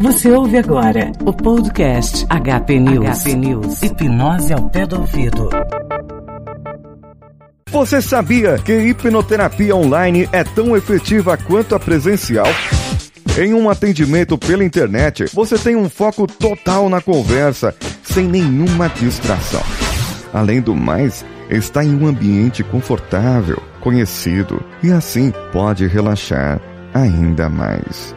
Você ouve agora o podcast HP News. HP News. Hipnose ao pé do ouvido. Você sabia que hipnoterapia online é tão efetiva quanto a presencial? Em um atendimento pela internet, você tem um foco total na conversa, sem nenhuma distração. Além do mais, está em um ambiente confortável, conhecido e assim pode relaxar ainda mais.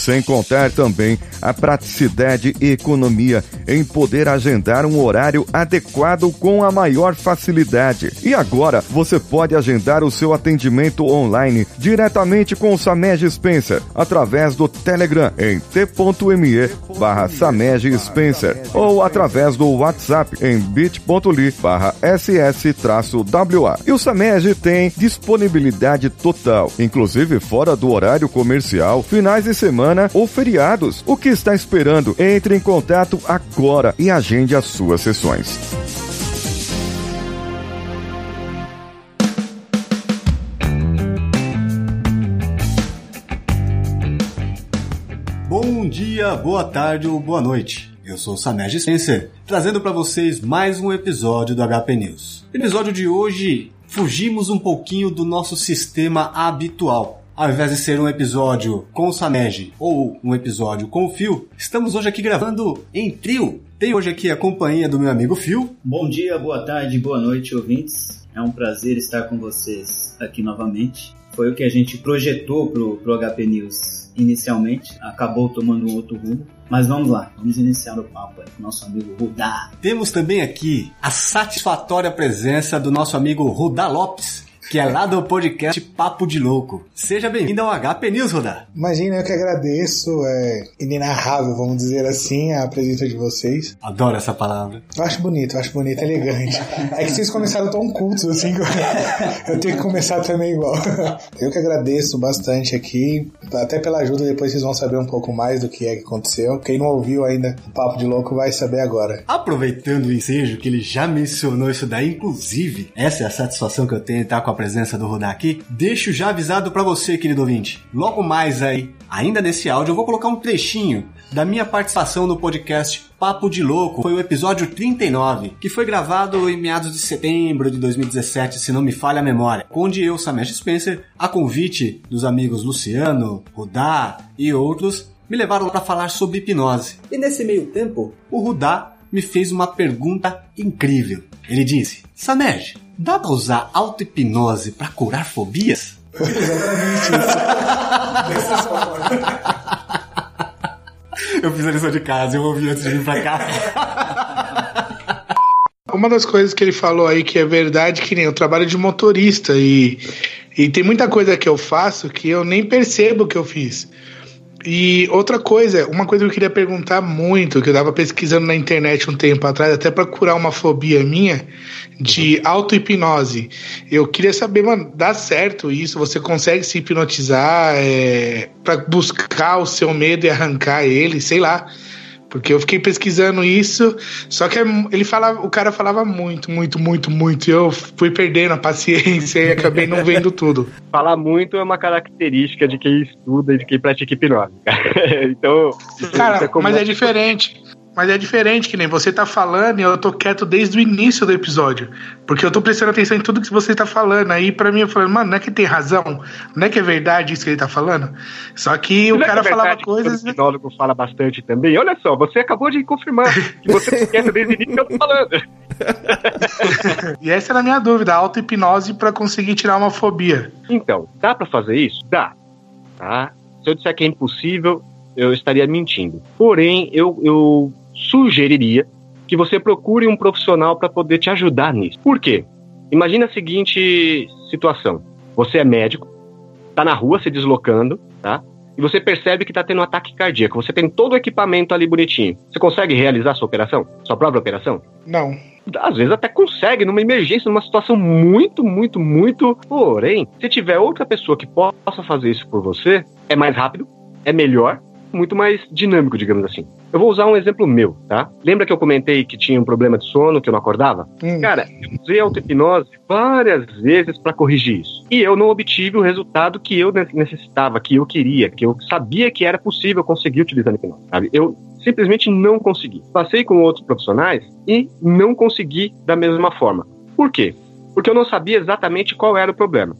Sem contar também a praticidade e economia em poder agendar um horário adequado com a maior facilidade. E agora você pode agendar o seu atendimento online diretamente com o Samej Spencer através do Telegram em t.me barra Samej Spencer ou através do WhatsApp em bit.ly barra ss-wa. E o Samej tem disponibilidade total, inclusive fora do horário comercial, finais de semana ou feriados. O que está esperando? Entre em contato agora e agende as suas sessões. Bom dia, boa tarde ou boa noite. Eu sou Samej Spencer, trazendo para vocês mais um episódio do HP News. No episódio de hoje, fugimos um pouquinho do nosso sistema habitual. Ao invés de ser um episódio com o Sanej ou um episódio com o Phil, estamos hoje aqui gravando em trio. Tem hoje aqui a companhia do meu amigo Phil. Bom dia, boa tarde, boa noite, ouvintes. É um prazer estar com vocês aqui novamente. Foi o que a gente projetou pro, pro HP News inicialmente, acabou tomando um outro rumo. Mas vamos lá, vamos iniciar o papo aí com o nosso amigo Rudá. Temos também aqui a satisfatória presença do nosso amigo Rudá Lopes, que é lá do podcast Papo de Louco. Seja bem-vindo ao HP News, Rudá. Imagina, eu que agradeço, é inenarrável, vamos dizer assim, a presença de vocês. Adoro essa palavra. Eu acho bonito, eu acho bonito, elegante. É que vocês começaram tão cultos assim que eu, eu tenho que começar também igual. Eu que agradeço bastante aqui, até pela ajuda, depois vocês vão saber um pouco mais do que é que aconteceu. Quem não ouviu ainda o Papo de Louco vai saber agora. Aproveitando o ensejo que ele já mencionou isso daí, inclusive, essa é a satisfação que eu tenho em estar com a presença do Rodar aqui, deixo já avisado para você, querido ouvinte. Logo mais aí, ainda nesse áudio, eu vou colocar um trechinho da minha participação no podcast Papo de Louco. Foi o episódio 39, que foi gravado em meados de setembro de 2017, se não me falha a memória, onde eu, Samesh Spencer, a convite dos amigos Luciano, Rudá e outros, me levaram para falar sobre hipnose. E nesse meio tempo, o Rudá me fez uma pergunta incrível. Ele disse: Samed, dá pra usar auto-hipnose pra curar fobias? eu fiz a lição de casa, eu ouvi antes de vir pra cá. Uma das coisas que ele falou aí que é verdade, que nem eu trabalho de motorista e, e tem muita coisa que eu faço que eu nem percebo que eu fiz. E outra coisa, uma coisa que eu queria perguntar muito, que eu tava pesquisando na internet um tempo atrás, até para curar uma fobia minha de auto-hipnose. Eu queria saber, mano, dá certo isso? Você consegue se hipnotizar é, para buscar o seu medo e arrancar ele, sei lá. Porque eu fiquei pesquisando isso, só que ele falava, o cara falava muito, muito, muito, muito. E eu fui perdendo a paciência e acabei não vendo tudo. Falar muito é uma característica de quem estuda e de quem pratica hipnose. então. Cara, é mas é diferente. Mas é diferente, que nem você tá falando e eu tô quieto desde o início do episódio. Porque eu tô prestando atenção em tudo que você tá falando. Aí pra mim eu falando, mano, não é que tem razão? Não é que é verdade isso que ele tá falando? Só que não o é cara é falava verdade coisas. Que o hipnólogo fala bastante também. Olha só, você acabou de confirmar que você tá quieto desde o início que eu tô falando. e essa era a minha dúvida, auto-hipnose pra conseguir tirar uma fobia. Então, dá pra fazer isso? Dá. Tá? Se eu disser que é impossível, eu estaria mentindo. Porém, eu, eu sugeriria que você procure um profissional para poder te ajudar nisso. Por quê? Imagina a seguinte situação: você é médico, tá na rua se deslocando, tá? E você percebe que tá tendo um ataque cardíaco. Você tem todo o equipamento ali bonitinho. Você consegue realizar sua operação? Sua própria operação? Não. Às vezes até consegue, numa emergência, numa situação muito, muito, muito. Porém, se tiver outra pessoa que possa fazer isso por você, é mais rápido, é melhor muito mais dinâmico, digamos assim. Eu vou usar um exemplo meu, tá? Lembra que eu comentei que tinha um problema de sono, que eu não acordava? Hum. Cara, eu usei auto-hipnose várias vezes para corrigir isso. E eu não obtive o resultado que eu necessitava, que eu queria, que eu sabia que era possível conseguir utilizando a hipnose, sabe? Eu simplesmente não consegui. Passei com outros profissionais e não consegui da mesma forma. Por quê? Porque eu não sabia exatamente qual era o problema.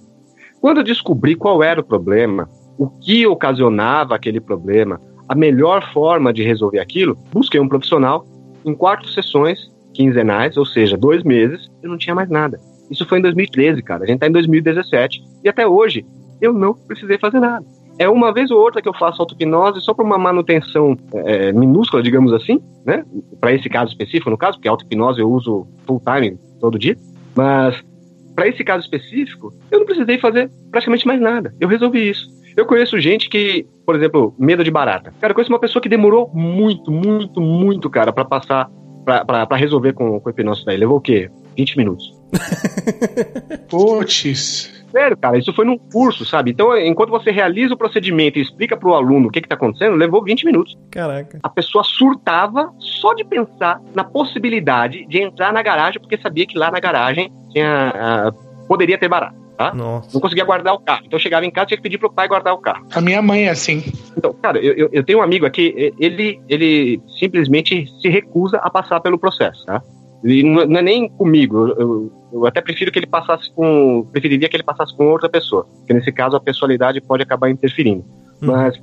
Quando eu descobri qual era o problema, o que ocasionava aquele problema, a melhor forma de resolver aquilo, busquei um profissional em quatro sessões quinzenais, ou seja, dois meses, eu não tinha mais nada. Isso foi em 2013, cara. A gente tá em 2017 e até hoje eu não precisei fazer nada. É uma vez ou outra que eu faço auto-hipnose só para uma manutenção é, minúscula, digamos assim, né? Para esse caso específico, no caso, porque auto-hipnose eu uso full time todo dia. Mas para esse caso específico, eu não precisei fazer praticamente mais nada. Eu resolvi isso. Eu conheço gente que, por exemplo, medo de barata. Cara, eu conheço uma pessoa que demorou muito, muito, muito, cara, para passar, para resolver com, com o hipnose daí. Levou o quê? 20 minutos. Puts. Sério, cara, isso foi num curso, sabe? Então, enquanto você realiza o procedimento e explica pro aluno o que, que tá acontecendo, levou 20 minutos. Caraca. A pessoa surtava só de pensar na possibilidade de entrar na garagem, porque sabia que lá na garagem tinha, uh, poderia ter barato. Tá? Nossa. Não conseguia guardar o carro. Então eu chegava em casa e tinha que pedir pro pai guardar o carro. A minha mãe é assim. Então, cara, eu, eu tenho um amigo aqui, ele, ele simplesmente se recusa a passar pelo processo, tá? E não, é nem comigo, eu, eu, até prefiro que ele passasse com. Preferiria que ele passasse com outra pessoa. Porque nesse caso a pessoalidade pode acabar interferindo. Hum. Mas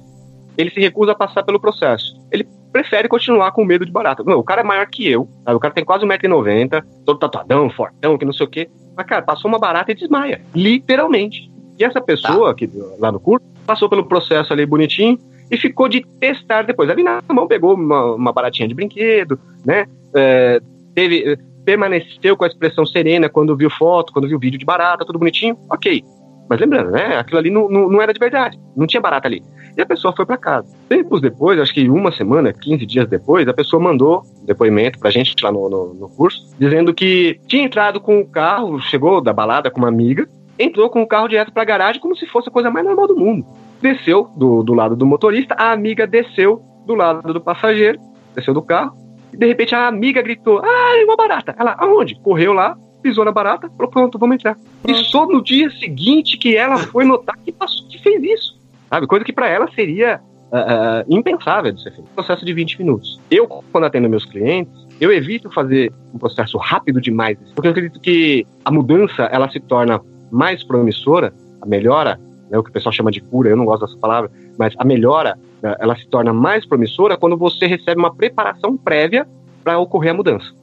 ele se recusa a passar pelo processo. Ele prefere continuar com medo de barata. Não, o cara é maior que eu, sabe? o cara tem quase 1,90m, todo tatuadão, fortão, que não sei o quê. Mas, cara, passou uma barata e desmaia. Literalmente. E essa pessoa, tá. que lá no curso, passou pelo processo ali bonitinho e ficou de testar depois. Ali na mão pegou uma, uma baratinha de brinquedo, né? É, teve, permaneceu com a expressão serena quando viu foto, quando viu vídeo de barata, tudo bonitinho. Ok. Mas lembrando, né? Aquilo ali não, não, não era de verdade. Não tinha barata ali. E a pessoa foi para casa. Tempos depois, acho que uma semana, 15 dias depois, a pessoa mandou depoimento pra gente lá no, no, no curso, dizendo que tinha entrado com o carro, chegou da balada com uma amiga, entrou com o carro direto pra garagem como se fosse a coisa mais normal do mundo. Desceu do, do lado do motorista, a amiga desceu do lado do passageiro, desceu do carro, e de repente a amiga gritou: Ah, uma barata. Ela, aonde? Correu lá, pisou na barata, falou: Pronto, vamos entrar. Pronto. E só no dia seguinte que ela foi notar que, passou, que fez isso sabe? Coisa que para ela seria uh, uh, impensável de ser feito. Processo de 20 minutos. Eu, quando atendo meus clientes, eu evito fazer um processo rápido demais, porque eu acredito que a mudança ela se torna mais promissora, a melhora, né, o que o pessoal chama de cura, eu não gosto dessa palavra, mas a melhora uh, ela se torna mais promissora quando você recebe uma preparação prévia para ocorrer a mudança.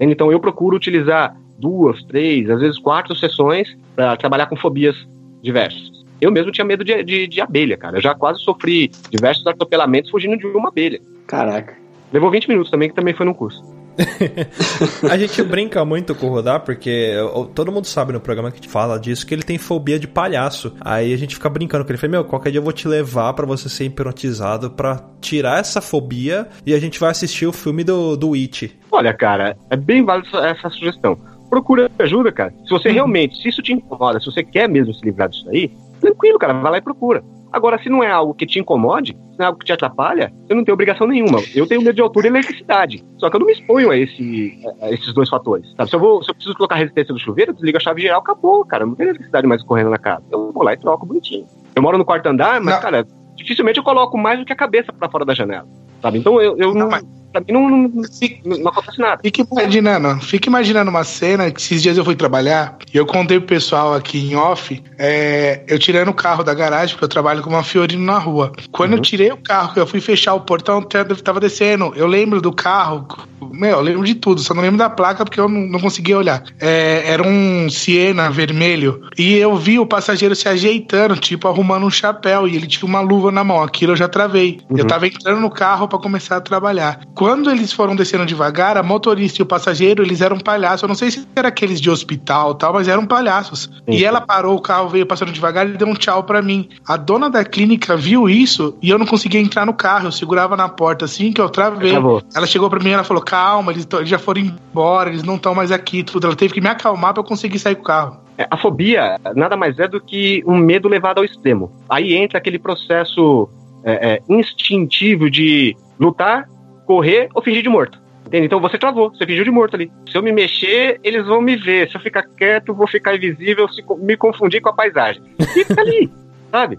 Então eu procuro utilizar duas, três, às vezes quatro sessões para trabalhar com fobias diversas. Eu mesmo tinha medo de, de, de abelha, cara. Eu já quase sofri diversos atropelamentos fugindo de uma abelha. Caraca. Levou 20 minutos também, que também foi num curso. a gente brinca muito com o Rodar, porque todo mundo sabe no programa que a gente fala disso, que ele tem fobia de palhaço. Aí a gente fica brincando com ele. Fala, meu, qualquer dia eu vou te levar para você ser hipnotizado para tirar essa fobia e a gente vai assistir o filme do, do It. Olha, cara, é bem válida essa sugestão. Procura ajuda, cara. Se você uhum. realmente, se isso te incomoda, se você quer mesmo se livrar disso aí, tranquilo, cara, vai lá e procura. Agora, se não é algo que te incomode, se não é algo que te atrapalha, você não tem obrigação nenhuma. Eu tenho medo de altura e eletricidade. Só que eu não me exponho a, esse, a esses dois fatores. Sabe? Se, eu vou, se eu preciso colocar a resistência do chuveiro, desliga a chave geral, acabou, cara. Não tem eletricidade mais correndo na casa. Eu vou lá e troco bonitinho. Eu moro no quarto andar, mas, não. cara, dificilmente eu coloco mais do que a cabeça para fora da janela. Sabe? Então eu, eu não. não pra mim não, não, não, não acontece nada. Fica imaginando, fica imaginando uma cena que esses dias eu fui trabalhar e eu contei pro pessoal aqui em off, é, eu tirando o carro da garagem, porque eu trabalho com uma Fiorino na rua. Quando uhum. eu tirei o carro, eu fui fechar o portão, tava descendo. Eu lembro do carro, meu, eu lembro de tudo, só não lembro da placa porque eu não, não conseguia olhar. É, era um Siena vermelho e eu vi o passageiro se ajeitando, tipo, arrumando um chapéu e ele tinha uma luva na mão. Aquilo eu já travei. Uhum. Eu tava entrando no carro para começar a trabalhar. Quando eles foram descendo devagar, a motorista e o passageiro, eles eram palhaços. Eu não sei se era aqueles de hospital tal, mas eram palhaços. Sim. E ela parou o carro, veio passando devagar e deu um tchau para mim. A dona da clínica viu isso e eu não conseguia entrar no carro. Eu segurava na porta assim que eu travei. Acabou. Ela chegou para mim e ela falou: calma, eles, eles já foram embora, eles não estão mais aqui. Tudo. Ela teve que me acalmar para eu conseguir sair com o carro. É, a fobia nada mais é do que um medo levado ao extremo. Aí entra aquele processo é, é, instintivo de lutar, correr ou fingir de morto. Entende? Então você travou, você fingiu de morto ali. Se eu me mexer, eles vão me ver. Se eu ficar quieto, vou ficar invisível, se me confundir com a paisagem. Fica ali, sabe?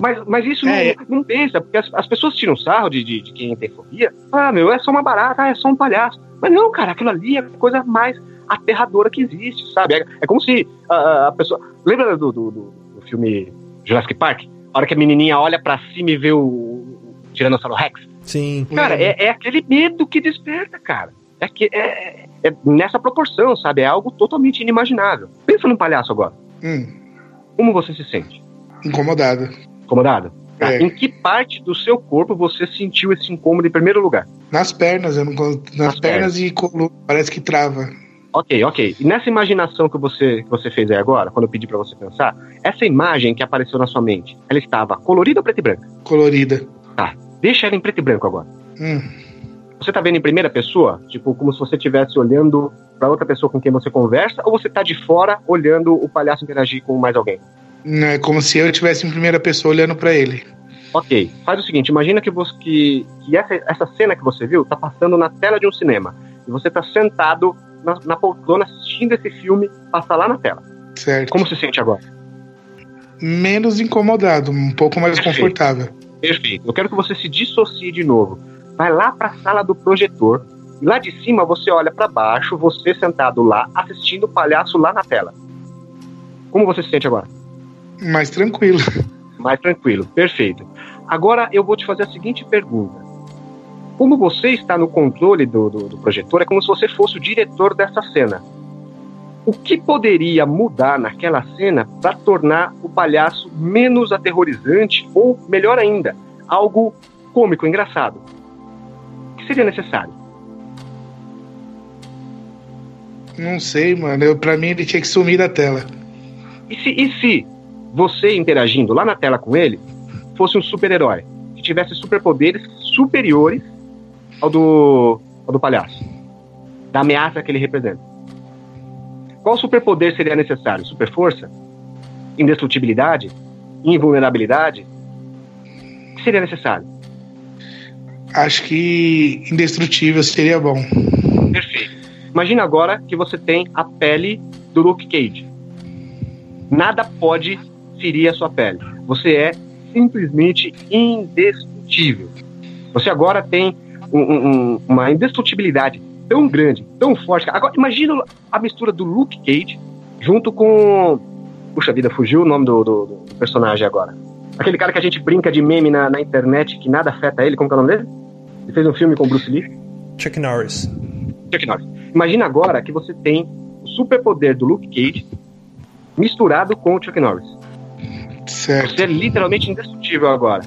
Mas, mas isso é, não, não, pensa, porque as, as pessoas tiram sarro de, de, de, quem tem fobia. Ah, meu, é só uma barata, ah, é só um palhaço. Mas não, cara, aquilo ali é a coisa mais aterradora que existe, sabe? É, é como se a, a, pessoa. Lembra do, do, do, do, filme Jurassic Park? A hora que a menininha olha para cima e vê o, o Tiranossauro Rex? Sim. Cara, é, é aquele medo que desperta, cara. É, que, é, é, nessa proporção, sabe? É algo totalmente inimaginável. Pensa num palhaço agora. Hum. Como você se sente? Incomodado. Incomodado? Tá. É. Em que parte do seu corpo você sentiu esse incômodo em primeiro lugar? Nas pernas, eu não, nas, nas pernas, pernas e coluna, parece que trava. Ok, ok. E nessa imaginação que você, que você fez aí agora, quando eu pedi para você pensar, essa imagem que apareceu na sua mente, ela estava colorida ou preta e branca? Colorida. Deixa ela em preto e branco agora. Hum. Você tá vendo em primeira pessoa? Tipo, como se você estivesse olhando para outra pessoa com quem você conversa, ou você tá de fora olhando o palhaço interagir com mais alguém? É como se eu estivesse em primeira pessoa olhando para ele. Ok, faz o seguinte, imagina que, você, que, que essa, essa cena que você viu tá passando na tela de um cinema. E você tá sentado na, na poltrona assistindo esse filme passar lá na tela. Certo. Como se sente agora? Menos incomodado, um pouco mais Perfeito. confortável. Perfeito. Eu quero que você se dissocie de novo. Vai lá para a sala do projetor e lá de cima você olha para baixo, você sentado lá assistindo o palhaço lá na tela. Como você se sente agora? Mais tranquilo. Mais tranquilo, perfeito. Agora eu vou te fazer a seguinte pergunta. Como você está no controle do, do, do projetor, é como se você fosse o diretor dessa cena. O que poderia mudar naquela cena para tornar o palhaço menos aterrorizante ou, melhor ainda, algo cômico, engraçado? O que seria necessário? Não sei, mano. Eu, pra mim ele tinha que sumir da tela. E se, e se você interagindo lá na tela com ele fosse um super-herói? Que tivesse superpoderes superiores ao do, ao do palhaço? Da ameaça que ele representa. Qual superpoder seria necessário? Super força? Indestrutibilidade? Invulnerabilidade? O que seria necessário? Acho que indestrutível seria bom. Perfeito. Imagina agora que você tem a pele do Luke Cage. Nada pode ferir a sua pele. Você é simplesmente indestrutível. Você agora tem um, um, uma indestrutibilidade tão grande, tão forte. Agora, imagina a mistura do Luke Cage junto com. Puxa vida, fugiu o nome do, do, do personagem agora. Aquele cara que a gente brinca de meme na, na internet que nada afeta ele, como é o nome dele? Ele fez um filme com Bruce Lee. Chuck Norris. Chuck Norris. Imagina agora que você tem o superpoder do Luke Cage misturado com o Chuck Norris. Certo. Você é literalmente indestrutível agora.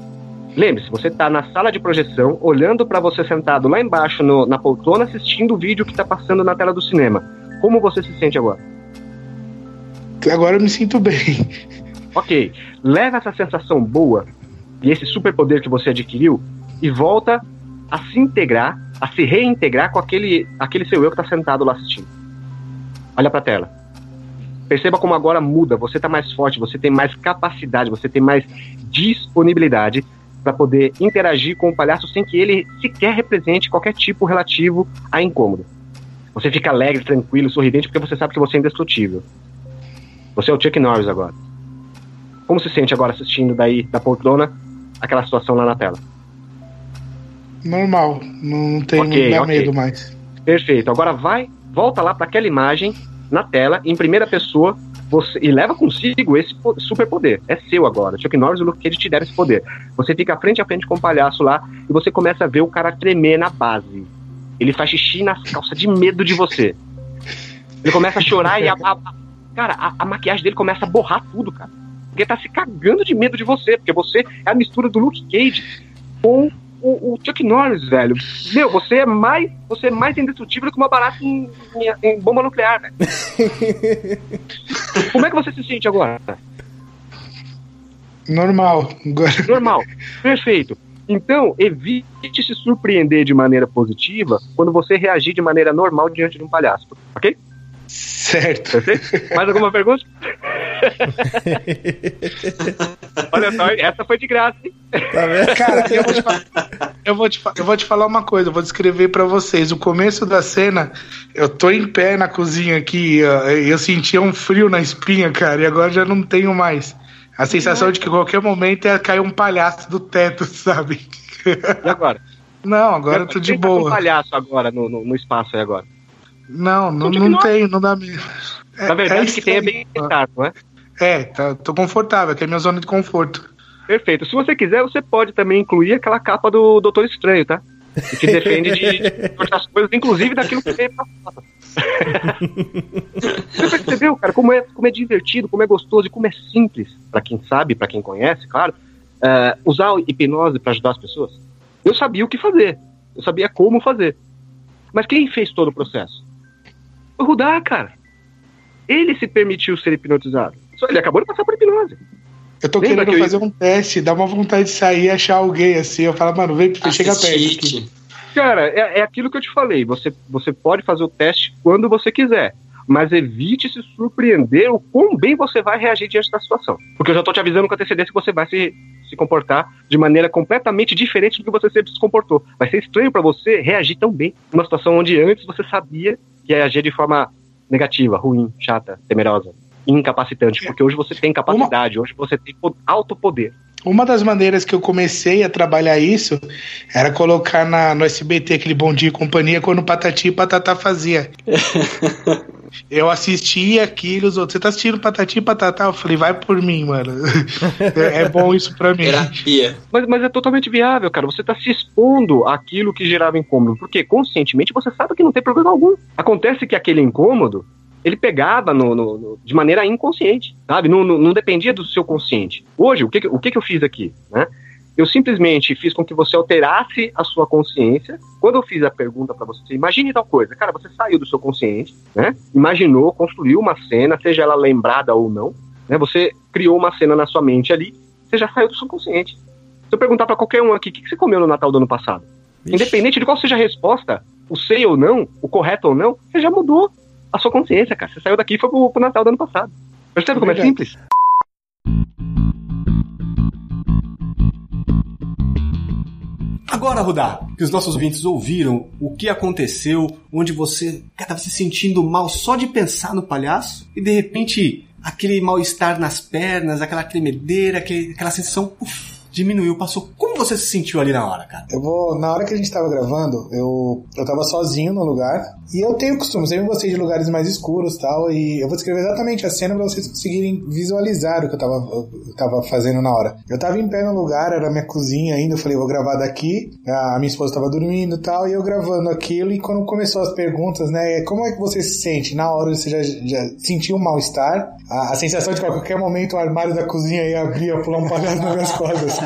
Lembre-se, você está na sala de projeção, olhando para você sentado lá embaixo no, na poltrona, assistindo o vídeo que está passando na tela do cinema. Como você se sente agora? Agora eu me sinto bem. Ok. Leva essa sensação boa e esse superpoder que você adquiriu e volta a se integrar, a se reintegrar com aquele, aquele seu eu que está sentado lá assistindo. Olha para a tela. Perceba como agora muda. Você está mais forte, você tem mais capacidade, você tem mais disponibilidade para poder interagir com o palhaço sem que ele sequer represente qualquer tipo relativo a incômodo. Você fica alegre, tranquilo, sorridente porque você sabe que você é indestrutível. Você é o Chuck Norris agora. Como se sente agora assistindo daí da poltrona aquela situação lá na tela? Normal, não tem okay, okay. medo mais. Perfeito. Agora vai, volta lá para aquela imagem na tela em primeira pessoa você, e leva consigo esse superpoder. É seu agora. Chuck Norris e o Luke Cage te deram esse poder. Você fica frente a frente com o palhaço lá e você começa a ver o cara tremer na base. Ele faz xixi nas calças de medo de você. Ele começa a chorar e a, a cara, a, a, maquiagem dele começa a borrar tudo, cara. Porque tá se cagando de medo de você, porque você é a mistura do Luke Cage com o, o, Chuck Norris, velho. Meu, você é mais, você é mais indestrutível que uma barata em, em, em bomba nuclear, velho. Como é que você se sente agora? Normal. Normal. Perfeito. Então, evite se surpreender de maneira positiva quando você reagir de maneira normal diante de um palhaço, ok? Certo. Mais alguma pergunta? Olha só, essa foi de graça, hein? Tá vendo? Cara, eu vou, te falar, eu, vou te, eu vou te falar uma coisa, eu vou descrever pra vocês. O começo da cena, eu tô em pé na cozinha aqui, eu sentia um frio na espinha, cara, e agora já não tenho mais. A sensação de que qualquer momento ia cair um palhaço do teto, sabe? E agora? Não, agora eu tô de tá com um boa. palhaço agora no, no, no espaço aí agora. Não, não, Continua. não tem, não dá mesmo. É- Na verdade, é o que tem é bem pensado, não é? É, tá, tô confortável, que é minha zona de conforto. Perfeito. Se você quiser, você pode também incluir aquela capa do Doutor Estranho, tá? Que te defende de, de outras coisas, inclusive daquilo que pra fora. Você percebeu, cara, como é, como é divertido, como é gostoso e como é simples, pra quem sabe, pra quem conhece, claro, é, usar a hipnose pra ajudar as pessoas? Eu sabia o que fazer, eu sabia como fazer. Mas quem fez todo o processo? O Rudá, cara. Ele se permitiu ser hipnotizado. Só ele acabou de passar por hipnose. Eu tô Lembra querendo que eu- fazer um teste, dá uma vontade de sair e achar alguém assim. Eu falo, mano, vem, chega perto aqui. Cara, é, é aquilo que eu te falei. Você, você pode fazer o teste quando você quiser. Mas evite se surpreender o quão bem você vai reagir diante da situação. Porque eu já tô te avisando com antecedência que você vai se, se comportar de maneira completamente diferente do que você sempre se comportou. Vai ser estranho pra você reagir tão bem numa situação onde antes você sabia que ia agir de forma negativa, ruim, chata, temerosa, incapacitante. Porque hoje você tem capacidade, hoje você tem alto poder. Uma das maneiras que eu comecei a trabalhar isso era colocar na, no SBT aquele Bom Dia e Companhia quando Patati e Patatá fazia. eu assistia aquilo, os outros, você tá assistindo Patati e Patatá? Eu falei, vai por mim, mano. é, é bom isso pra mim. Terapia. Mas, mas é totalmente viável, cara. Você tá se expondo àquilo que gerava incômodo. Porque conscientemente você sabe que não tem problema algum. Acontece que aquele incômodo, ele pegava no, no- no- de maneira inconsciente, sabe? Não, não, não dependia do seu consciente. Hoje, o que, o que, eu fiz aqui? Né? Eu simplesmente fiz com que você alterasse a sua consciência. Quando eu fiz a pergunta pra você, imagine tal coisa. Cara, você saiu do seu consciente, né? Imaginou, construiu uma cena, seja ela lembrada ou não. Né? Você criou uma cena na sua mente ali, você já saiu do seu consciente. Se eu perguntar pra qualquer um aqui, o que que você comeu no Natal do ano passado? Independente de qual seja a resposta, o sei ou não, o correto ou não, você já mudou a sua consciência, cara. Você saiu daqui e foi pro, pro Natal do ano passado. Percebe como é simples? Agora, Rudá, que os nossos ouvintes ouviram o que aconteceu, onde você estava se sentindo mal só de pensar no palhaço e de repente aquele mal-estar nas pernas, aquela tremedeira, aquele- aquela sensação uf, diminuiu, passou. Como você se sentiu ali na hora, cara? Eu vou, na hora que a gente tava gravando, eu, eu tava sozinho no lugar. E eu tenho costume, sempre gostei de lugares mais escuros tal. E eu vou descrever exatamente a cena pra vocês conseguirem visualizar o que eu tava, eu tava fazendo na hora. Eu tava em pé no lugar, era minha cozinha ainda. Eu falei, vou gravar daqui. A minha esposa tava dormindo tal. E eu gravando aquilo. E quando começou as perguntas, né? Como é que você se sente? Na hora você já, já sentiu um mal-estar? A, a sensação de que a qualquer momento o armário da cozinha ia abrir, ia pular um palhaço nas minhas costas.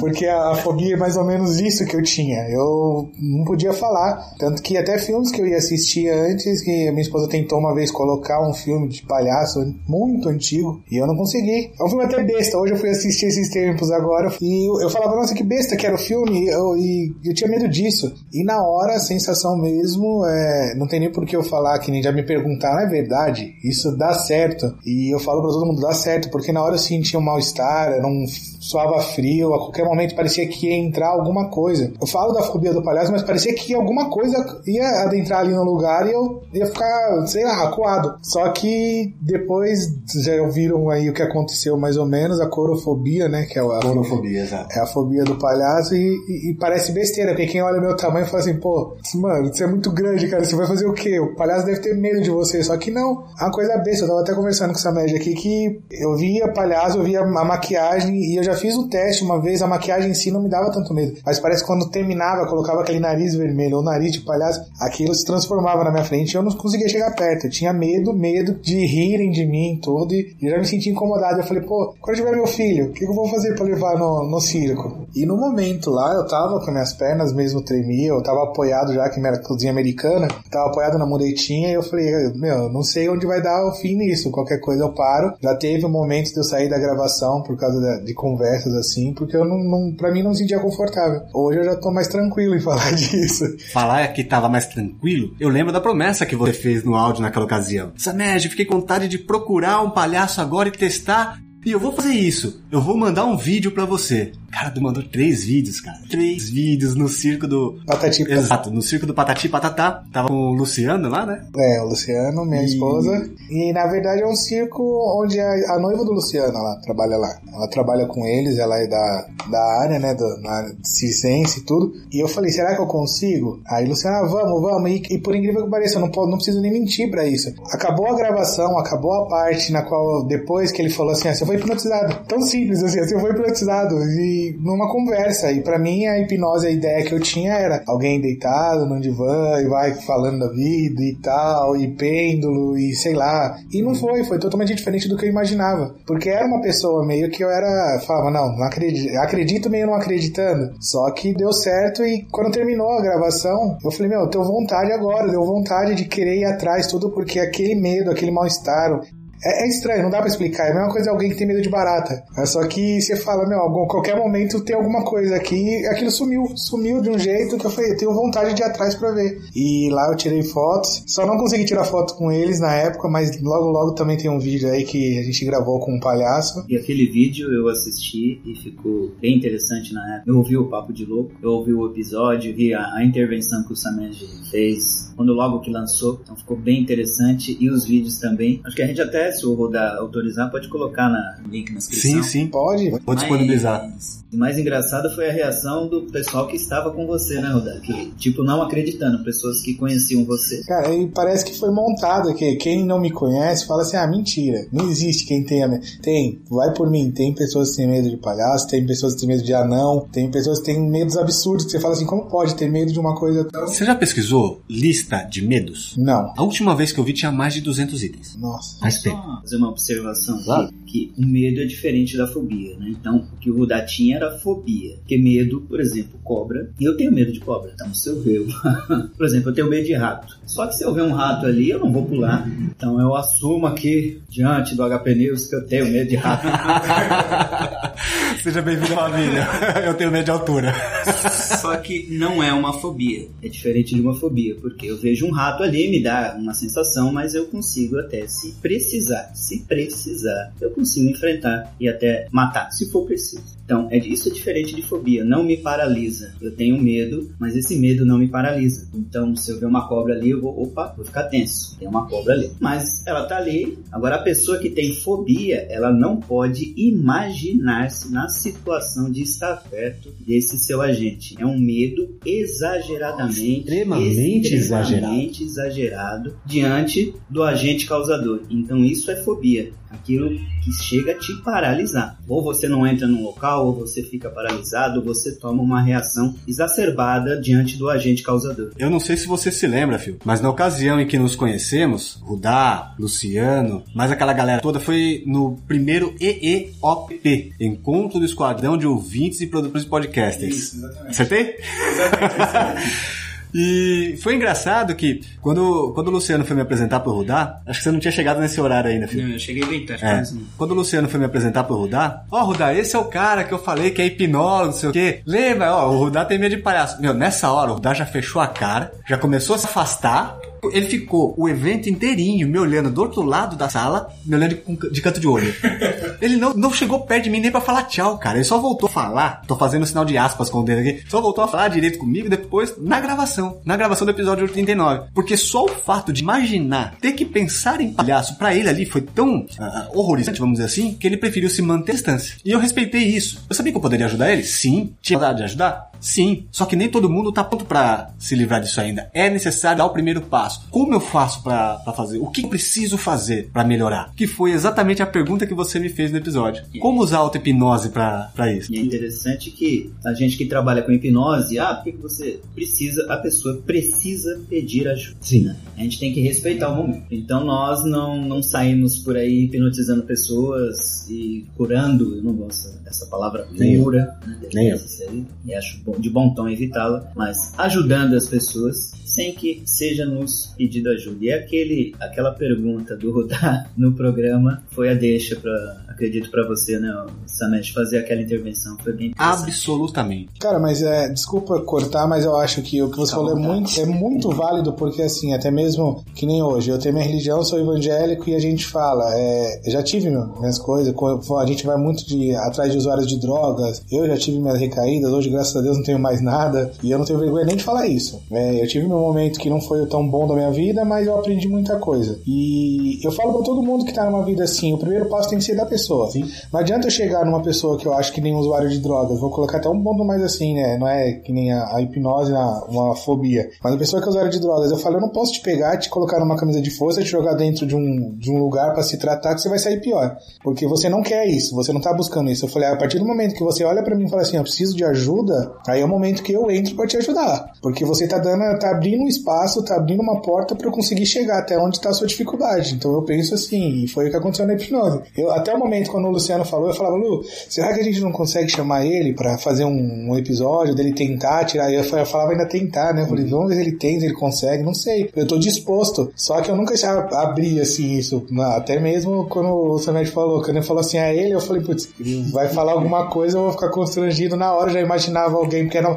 Porque a, a fobia é mais ou menos isso que eu tinha. Eu não podia falar. Tanto que até filmes que eu ia assistir antes, que a minha esposa tentou uma vez colocar um filme de palhaço muito antigo, e eu não consegui. É um filme até besta. Hoje eu fui assistir esses tempos agora, e eu, eu falava, nossa, que besta que era o filme, e eu, e eu tinha medo disso. E na hora, a sensação mesmo, é, não tem nem por que eu falar, que nem já me perguntaram, é verdade? Isso dá certo. E eu falo pra todo mundo, dá certo, porque na hora eu sentia um mal-estar, era um suava frio, a qualquer momento parecia que ia entrar alguma coisa. Eu falo da fobia do palhaço, mas parecia que alguma coisa ia adentrar ali no lugar e eu ia ficar, sei lá, acuado. Só que depois já ouviram aí o que aconteceu mais ou menos, a corofobia, né? Que é a, Corofobia, exato. é a fobia do palhaço e, e- e parece besteira, porque quem olha meu tamanho fala assim, pô, mano, você é muito grande, cara, você vai fazer o quê? O palhaço deve ter medo de você, só que não, é uma coisa besta, eu tava até conversando com essa média aqui, que eu via palhaço, eu via a maquiagem e eu já fiz o teste uma vez, a maquiagem em si não me dava tanto medo, mas parece que quando terminava, colocava aquele nariz vermelho ou nariz de palhaço, aquilo se transformava na minha frente eu não conseguia chegar perto, eu tinha medo, medo de rirem de mim tudo, e já me sentia incomodado, eu falei, pô, quando tiver meu filho, o que eu vou fazer pra levar no, no circo? E no momento lá, eu tava com minhas pernas mesmo tremiam, eu tava apoiado já, que minha cozinha americana, tava apoiado na muretinha, e eu falei, meu, não sei onde vai dar o fim nisso, qualquer coisa eu paro. Já teve um momento de eu sair da gravação por causa da- de conversas assim, porque eu não, não pra mim não me sentia confortável. Hoje eu já tô mais tranquilo em falar disso. Falar que tava mais tranquilo, eu lembro da promessa que você fez no áudio naquela ocasião. Samed, fiquei com vontade de procurar um palhaço agora e testar. E eu vou fazer isso. Eu vou mandar um vídeo pra você. Cara, tu mandou três vídeos, cara. Três vídeos no circo do. Patati Exato, no circo do Patati Patatá. Tava com o Luciano lá, né? É, o Luciano, minha E- esposa. E na verdade é um circo onde a, a noiva do Luciano ela trabalha lá. Ela trabalha com eles, ela é da, da área, né? Da, na circense e tudo. E eu falei, será que eu consigo? Aí Luciano, ah, vamos, vamos. E, e por incrível que pareça, eu não, não preciso nem mentir pra isso. Acabou a gravação, acabou a parte na qual, depois que ele falou assim, ah, você foi hipnotizado. Tão simples assim, você foi hipnotizado. E numa conversa. E pra mim a hipnose, a ideia que eu tinha era alguém deitado num divã e vai falando da vida e tal, e pêndulo e sei lá. E não foi, foi totalmente diferente do que eu imaginava. Porque era uma pessoa meio que eu era, falava, não, não acredito, acredito meio não acreditando. Só que deu certo e quando terminou a gravação, eu falei, meu, deu vontade agora, deu vontade de querer ir atrás, tudo porque aquele medo, aquele mal-estar, é, é estranho, não dá pra explicar. É a mesma coisa de alguém que tem medo de barata. É só que você fala, meu, algum- qualquer momento tem alguma coisa aqui. e Aquilo sumiu. Sumiu de um jeito que eu falei, eu tenho vontade de ir atrás pra ver. E lá eu tirei fotos. Só não consegui tirar foto com eles na época, mas logo logo também tem um vídeo aí que a gente gravou com um palhaço. E aquele vídeo eu assisti e ficou bem interessante na época. Eu ouvi o Papo de Louco, eu ouvi o episódio, vi a, a intervenção que o Samed fez quando logo que lançou. Então ficou bem interessante. E os vídeos também. Acho que a gente até, se o Rodar autorizar, pode colocar na no link na descrição. Sim, sim. Pode? Vou disponibilizar. Mas, o mais engraçado foi a reação do pessoal que estava com você, né, Rodar? Que, tipo, não acreditando, pessoas que conheciam você. Cara, e parece que foi montado, que quem não me conhece fala assim, ah, mentira, não existe quem tenha. Tem, vai por mim, tem pessoas que têm medo de palhaço, tem pessoas que têm medo de anão, tem pessoas que têm medos absurdos, que você fala assim, como pode ter medo de uma coisa tão... Você já pesquisou lista de medos? Não. A última vez que eu vi tinha mais de 200 itens. Nossa. Faz tempo. Só fazer uma observação aqui, Claro. que o medo é diferente da fobia, né? Então, o que o Rudá tinha era fobia. Porque medo, por exemplo, cobra. E eu tenho medo de cobra. Então, se eu ver... por exemplo, eu tenho medo de rato. Só que se eu ver um rato ali, eu não vou pular. Então, eu assumo aqui, diante do HP News, que eu tenho medo de rato. Seja bem-vindo, família. Eu tenho medo de altura. Só que não é uma fobia. É diferente de uma fobia, porque eu vejo um rato ali, me dá uma sensação, mas eu consigo até, se precisar, se precisar, eu consigo enfrentar e até matar, se for preciso. Então, é, isso é diferente de fobia. Não me paralisa. Eu tenho medo, mas esse medo não me paralisa. Então, se eu ver uma cobra ali, eu vou, opa, vou ficar tenso. Tem uma cobra ali. Mas ela tá ali. Agora, a pessoa que tem fobia, ela não pode imaginar-se na situação de estar perto desse seu agente. É um medo exageradamente, Extremamente extremamente exagerado diante do agente causador. Então, isso é fobia. Aquilo que chega a te paralisar. Ou você não entra num local, ou você fica paralisado, ou você toma uma reação exacerbada diante do agente causador. Eu não sei se você se lembra, Fio, mas na ocasião em que nos conhecemos, Rudá, Luciano, mais aquela galera toda, foi no primeiro EEOP, Encontro do Esquadrão de Ouvintes e Produtores de Podcasters. Acertei? E foi engraçado que quando, quando o Luciano foi me apresentar pro Rudá, acho que você não tinha chegado nesse horário ainda, filho. eu cheguei bem tarde, É. Quando o Luciano foi me apresentar pro Rudá, ó, Rudá, esse é o cara que eu falei que é hipnólogo, não sei o quê. Lembra, ó, o Rudá tem medo de palhaço. Meu, nessa hora o Rudá já fechou a cara, já começou a se afastar. Ele ficou o evento inteirinho me olhando do outro lado da sala, me olhando de, de canto de olho. Ele não, não chegou perto de mim nem pra falar tchau, cara. Ele só voltou a falar. Tô fazendo sinal de aspas com o dedo aqui. Só voltou a falar direito comigo depois na gravação. Na gravação do episódio 89. Porque só o fato de imaginar ter que pensar em palhaço pra ele ali foi tão ah, horrorizante, vamos dizer assim, que ele preferiu se manter à distância. E eu respeitei isso. Eu sabia que eu poderia ajudar ele? Sim. Tinha vontade de ajudar? Sim. Só que nem todo mundo tá pronto pra se livrar disso ainda. É necessário dar o primeiro passo. Como eu faço pra fazer? O que eu preciso fazer pra melhorar? Que foi exatamente a pergunta que você me fez no episódio. Como usar auto-hipnose pra isso? E é interessante que a gente que trabalha com hipnose, ah, por que que você precisa, a pessoa precisa pedir ajuda. Sim. né? A gente tem que respeitar o momento. Então nós não, não saímos por aí hipnotizando pessoas e curando, eu não gosto dessa palavra Nem eu. cura, né? Nem eu. Aí, e acho bom, de bom tom evitá-la, mas ajudando as pessoas sem que seja nos pedido ajuda. E aquele, aquela pergunta do Rudá no programa foi a deixa para acredito para você, né, Samesh, fazer aquela intervenção foi bem Absolutamente. Cara, mas é, desculpa cortar, mas eu acho que o que você Tá falou é tá. muito, é muito válido, porque assim, até mesmo que nem hoje, eu tenho minha religião, sou evangélico e a gente fala, é, já tive minhas coisas, co- a gente vai muito de, atrás de usuários de drogas, eu já tive minhas recaídas, hoje, graças a Deus, não tenho mais nada, e eu não tenho vergonha nem de falar isso. É, eu tive meu momento que não foi o tão bom da minha vida, mas eu aprendi muita coisa. E eu falo pra todo mundo que tá numa vida assim, o primeiro passo tem que ser da pessoa. Não adianta eu chegar numa pessoa que eu acho que nem usuário de drogas, vou colocar até um ponto mais assim, né? Não é que nem a, a hipnose, uma, uma fobia. Mas a pessoa que é usuário de drogas, eu falo, eu não posso te pegar, te colocar numa camisa de força, te jogar dentro de um, de um lugar pra se tratar, que você vai sair pior. Porque você não quer isso, você não tá buscando isso. Eu falei, a partir do momento que você olha pra mim e fala assim, eu preciso de ajuda, aí é o momento que eu entro pra te ajudar. Porque você tá dando, tá abrindo um espaço, tá abrindo uma porta pra eu conseguir chegar até onde tá a sua dificuldade. Então eu penso assim, e foi o que aconteceu na hipnose. Eu, até o momento quando o Luciano falou, eu falava, Lu, será que a gente não consegue chamar ele pra fazer um, um episódio dele tentar tirar? Eu, eu falava ainda tentar, né? Eu falei, vamos ver se ele tenta, ele consegue, não sei. Eu tô disposto. Só que eu nunca já abri assim isso. Até mesmo quando o Samet falou, quando ele falou assim a ele, eu falei, putz, vai falar alguma coisa, eu vou ficar constrangido na hora, já imaginava alguém, porque era,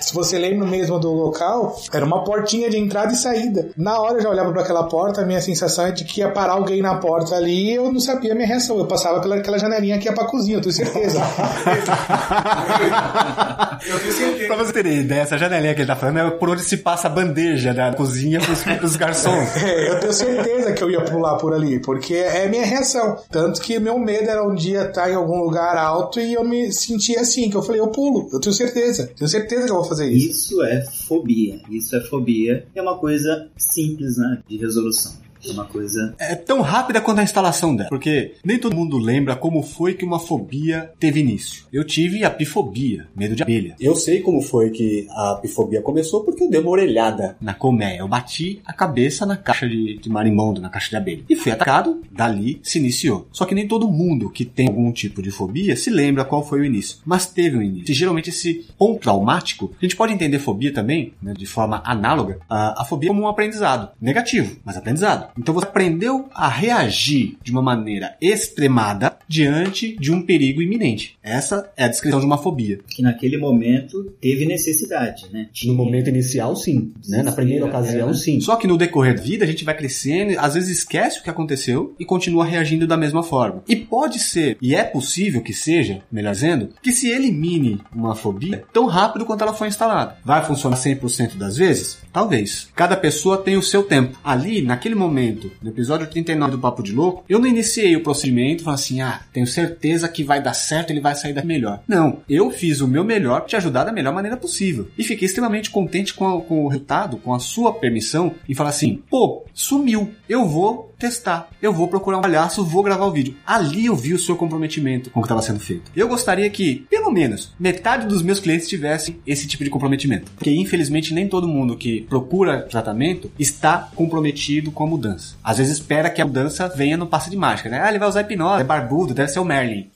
se você lembra mesmo do local, era uma portinha de entrada e saída. Na hora eu já olhava para aquela porta, a minha sensação é de que ia parar alguém na porta ali e eu não sabia a minha reação. Eu passava pela aquela janelinha que ia pra cozinha, eu tenho certeza. eu tenho certeza. Pra você ter ideia, essa janelinha que ele tá falando é por onde se passa a bandeja da cozinha pros, pros garçons. É, eu tenho certeza que eu ia pular por ali, porque é a minha reação. Tanto que meu medo era um dia estar em algum lugar alto e eu me sentia assim, que eu falei, eu pulo, eu tenho certeza. Tenho certeza que eu vou fazer isso. Isso é fobia. Isso é fobia. É uma coisa simples, né? De resolução. É uma coisa. É tão rápida quanto a instalação dela, porque nem todo mundo lembra como foi que uma fobia teve início. Eu tive a pifobia, medo de abelha. Eu sei como foi que a pifobia começou porque eu dei uma orelhada. Na colmeia, eu bati a cabeça na caixa de, de marimbondo, na caixa de abelha. E fui atacado, dali se iniciou. Só que nem todo mundo que tem algum tipo de fobia se lembra qual foi o início. Mas teve um início. E geralmente esse ponto traumático, a gente pode entender fobia também, né, de forma análoga, a, a fobia como um aprendizado. Negativo, mas aprendizado. Então você aprendeu a reagir de uma maneira extremada diante de um perigo iminente. Essa é a descrição de uma fobia. Que naquele momento teve necessidade, né? No momento inicial, sim. Né? Na primeira ocasião, sim. Só que no decorrer da vida a gente vai crescendo, às vezes esquece o que aconteceu e continua reagindo da mesma forma. E pode ser, e é possível que seja, melhor dizendo, que se elimine uma fobia tão rápido quanto ela foi instalada. Vai funcionar 100% das vezes? Talvez. Cada pessoa tem o seu tempo. Ali, naquele momento, no episódio 39 do Papo de Louco, eu não iniciei o procedimento falando assim, ah, tenho certeza que vai dar certo, ele vai sair daqui melhor. Não, eu fiz o meu melhor pra te ajudar da melhor maneira possível. E fiquei extremamente contente com, a- com o resultado, com a sua permissão, e falar assim, pô, sumiu, eu vou testar, eu vou procurar um palhaço, vou gravar o vídeo. Ali eu vi o seu comprometimento com o que estava sendo feito. Eu gostaria que, pelo menos, metade dos meus clientes tivessem esse tipo de comprometimento. Porque, infelizmente, nem todo mundo que procura tratamento está comprometido com a mudança. Às vezes espera que a mudança venha no passe de mágica, né? Ah, ele vai usar hipnose, é barbudo, deve ser o Merlin.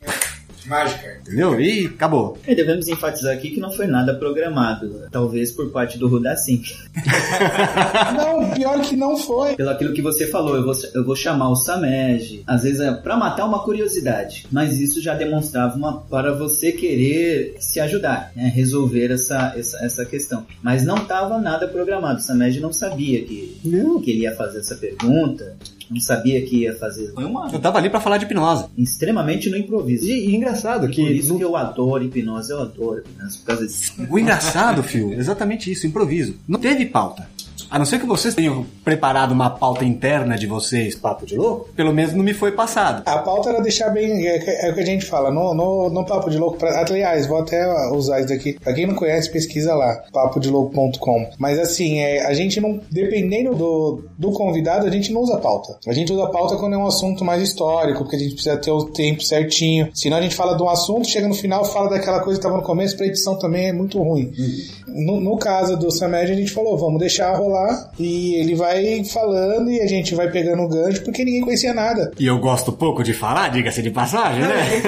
Mágica. Entendeu? E acabou. E devemos enfatizar aqui que não foi nada programado. Talvez por parte do Ruda sim. Não, pior que não foi. Pelo aquilo que você falou, eu vou, eu vou chamar o Samed, às vezes é pra matar uma curiosidade, mas isso já demonstrava uma para você querer se ajudar, né, resolver essa, essa, essa questão. Mas não estava nada programado, o Samed não sabia que, que ele ia fazer essa pergunta, não sabia que ia fazer. Foi uma Eu tava ali pra falar de hipnose. extremamente no improviso. E, e engraçado E que por isso no- que eu adoro hipnose, eu adoro hipnose por causa disso. O engraçado, Fio, exatamente isso, improviso. Não teve pauta. A não ser que vocês tenham preparado uma pauta interna de vocês, papo de louco, pelo menos não me foi passado. A pauta era deixar bem. É, é o que a gente fala, no, no, no Papo de Louco. Pra, aliás, vou até usar isso daqui. Pra quem não conhece, pesquisa lá, papodelouco.com. Mas assim, é, a gente não. Dependendo do, do convidado, a gente não usa pauta. A gente usa pauta quando é um assunto mais histórico, porque a gente precisa ter o tempo certinho. Senão a gente fala de um assunto, chega no final, fala daquela coisa que tava no começo, pra edição também é muito ruim. No, no caso do Samed, a gente falou, vamos deixar rolar lá e ele vai falando e a gente vai pegando o gancho porque ninguém conhecia nada. E eu gosto pouco de falar, diga-se de passagem, né?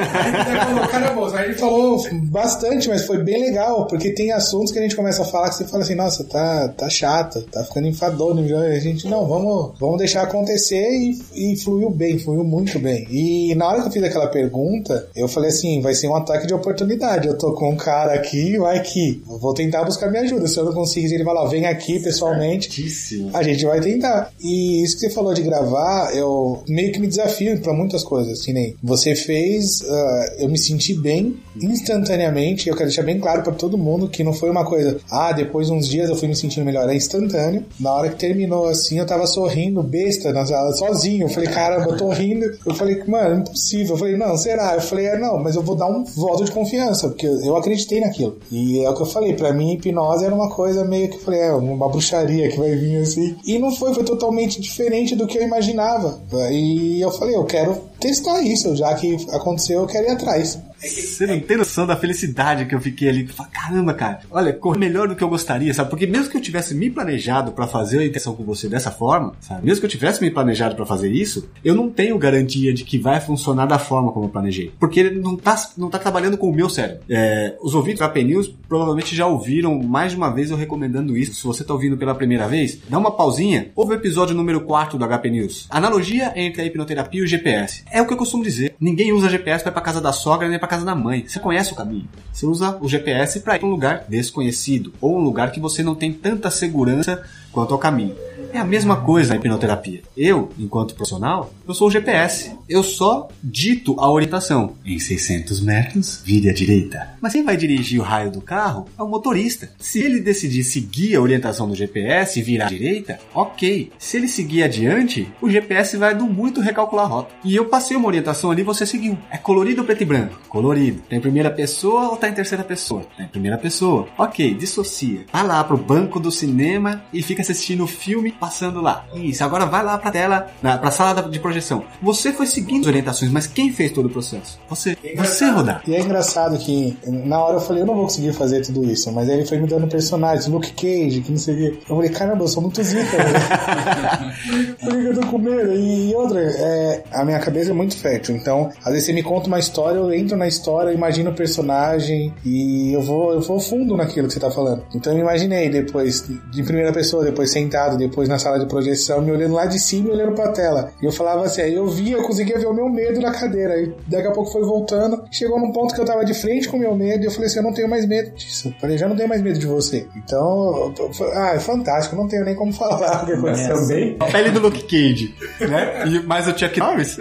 A gente falou bastante, mas foi bem legal, porque tem assuntos que a gente começa a falar que você fala assim, nossa, tá, tá chato, tá ficando enfadonho. A gente, não, vamos, vamos deixar acontecer e, e fluiu bem, fluiu muito bem. E na hora que eu fiz aquela pergunta, eu falei assim, vai ser um ataque de oportunidade. Eu tô com um cara aqui, vai que vou tentar buscar minha ajuda. Se eu não conseguir, ele vai lá, vem aqui pessoalmente. Certíssimo. A gente vai tentar. E isso que você falou de gravar, eu meio que me desafio pra muitas coisas. Assim, nem você fez, uh, eu me senti bem instantaneamente. Eu quero deixar bem claro pra todo mundo que não foi uma coisa, ah, depois de uns dias eu fui me sentindo melhor. É instantâneo. Na hora que terminou assim, eu tava sorrindo, besta, na sala, sozinho. Eu falei, caramba, eu tô rindo. Eu falei, mano, impossível. Eu falei, não, será? Eu falei, é, não, mas eu vou dar um voto de confiança, porque eu acreditei naquilo. E é o que eu falei, pra mim, hipnose era uma coisa meio que, falei, é, uma bruxaria que vai vir assim. E não foi, foi totalmente diferente do que eu imaginava. E eu falei, eu quero testar isso, já que aconteceu, eu quero ir atrás. Você não tem noção da felicidade que eu fiquei ali. Caramba, cara, olha, correu melhor do que eu gostaria, sabe? Porque mesmo que eu tivesse me planejado pra fazer a intenção com você dessa forma, sabe? Mesmo que eu tivesse me planejado pra fazer isso, eu não tenho garantia de que vai funcionar da forma como eu planejei. Porque ele não tá, não tá trabalhando com o meu cérebro. É, os ouvintes da News provavelmente já ouviram mais de uma vez eu recomendando isso. Se você tá ouvindo pela primeira vez, dá uma pausinha, ouve o episódio número 4 do HP News. Analogia entre a hipnoterapia e o GPS. É o que eu costumo dizer. Ninguém usa GPS pra ir pra casa da sogra nem pra casa da mãe. Você conhece o caminho. Você usa o GPS para ir para um lugar desconhecido ou um lugar que você não tem tanta segurança quanto ao caminho. É a mesma coisa a hipnoterapia. Eu, enquanto profissional, eu sou o GPS. Eu só dito a orientação. Em 600 metros, vire à direita. Mas quem vai dirigir o raio do carro é o motorista. Se ele decidir seguir a orientação do GPS e virar à direita, ok. Se ele seguir adiante, o GPS vai do muito recalcular a rota. E eu passei uma orientação ali, você seguiu. É colorido ou preto e branco? Colorido. Tá em primeira pessoa ou tá em terceira pessoa? Tá em primeira pessoa. Ok, dissocia. Vai lá pro banco do cinema e fica assistindo o filme passando lá. Isso, agora vai lá pra tela, na, pra sala de projeção. Você foi seguindo as orientações, mas quem fez todo o processo? Você. Você, Rodar. E é engraçado que na hora eu falei, eu não vou conseguir fazer tudo isso, mas aí ele foi me dando personagens, Luke Cage, que não sei o quê. Eu falei, caramba, eu sou muito zica, velho. Por que eu tô com medo? E outra, é, a minha cabeça é muito fértil, então às vezes você me conta uma história, eu entro na história, imagino o personagem e eu vou, eu vou fundo naquilo que você tá falando. Então eu imaginei depois, de primeira pessoa, depois sentado, depois na sala de projeção, me olhando lá de cima e olhando pra tela. E eu falava assim, aí eu via, eu conseguia ver o meu medo na cadeira. E daqui a pouco foi voltando, chegou num ponto que eu tava de frente com o meu medo e eu falei assim, eu não tenho mais medo disso. Eu falei, já não tenho mais medo de você. Então, ah, é fantástico, não tenho nem como falar o que aconteceu É, bem. A pele do Luke Cage, né? E, mas o Chuck Norris,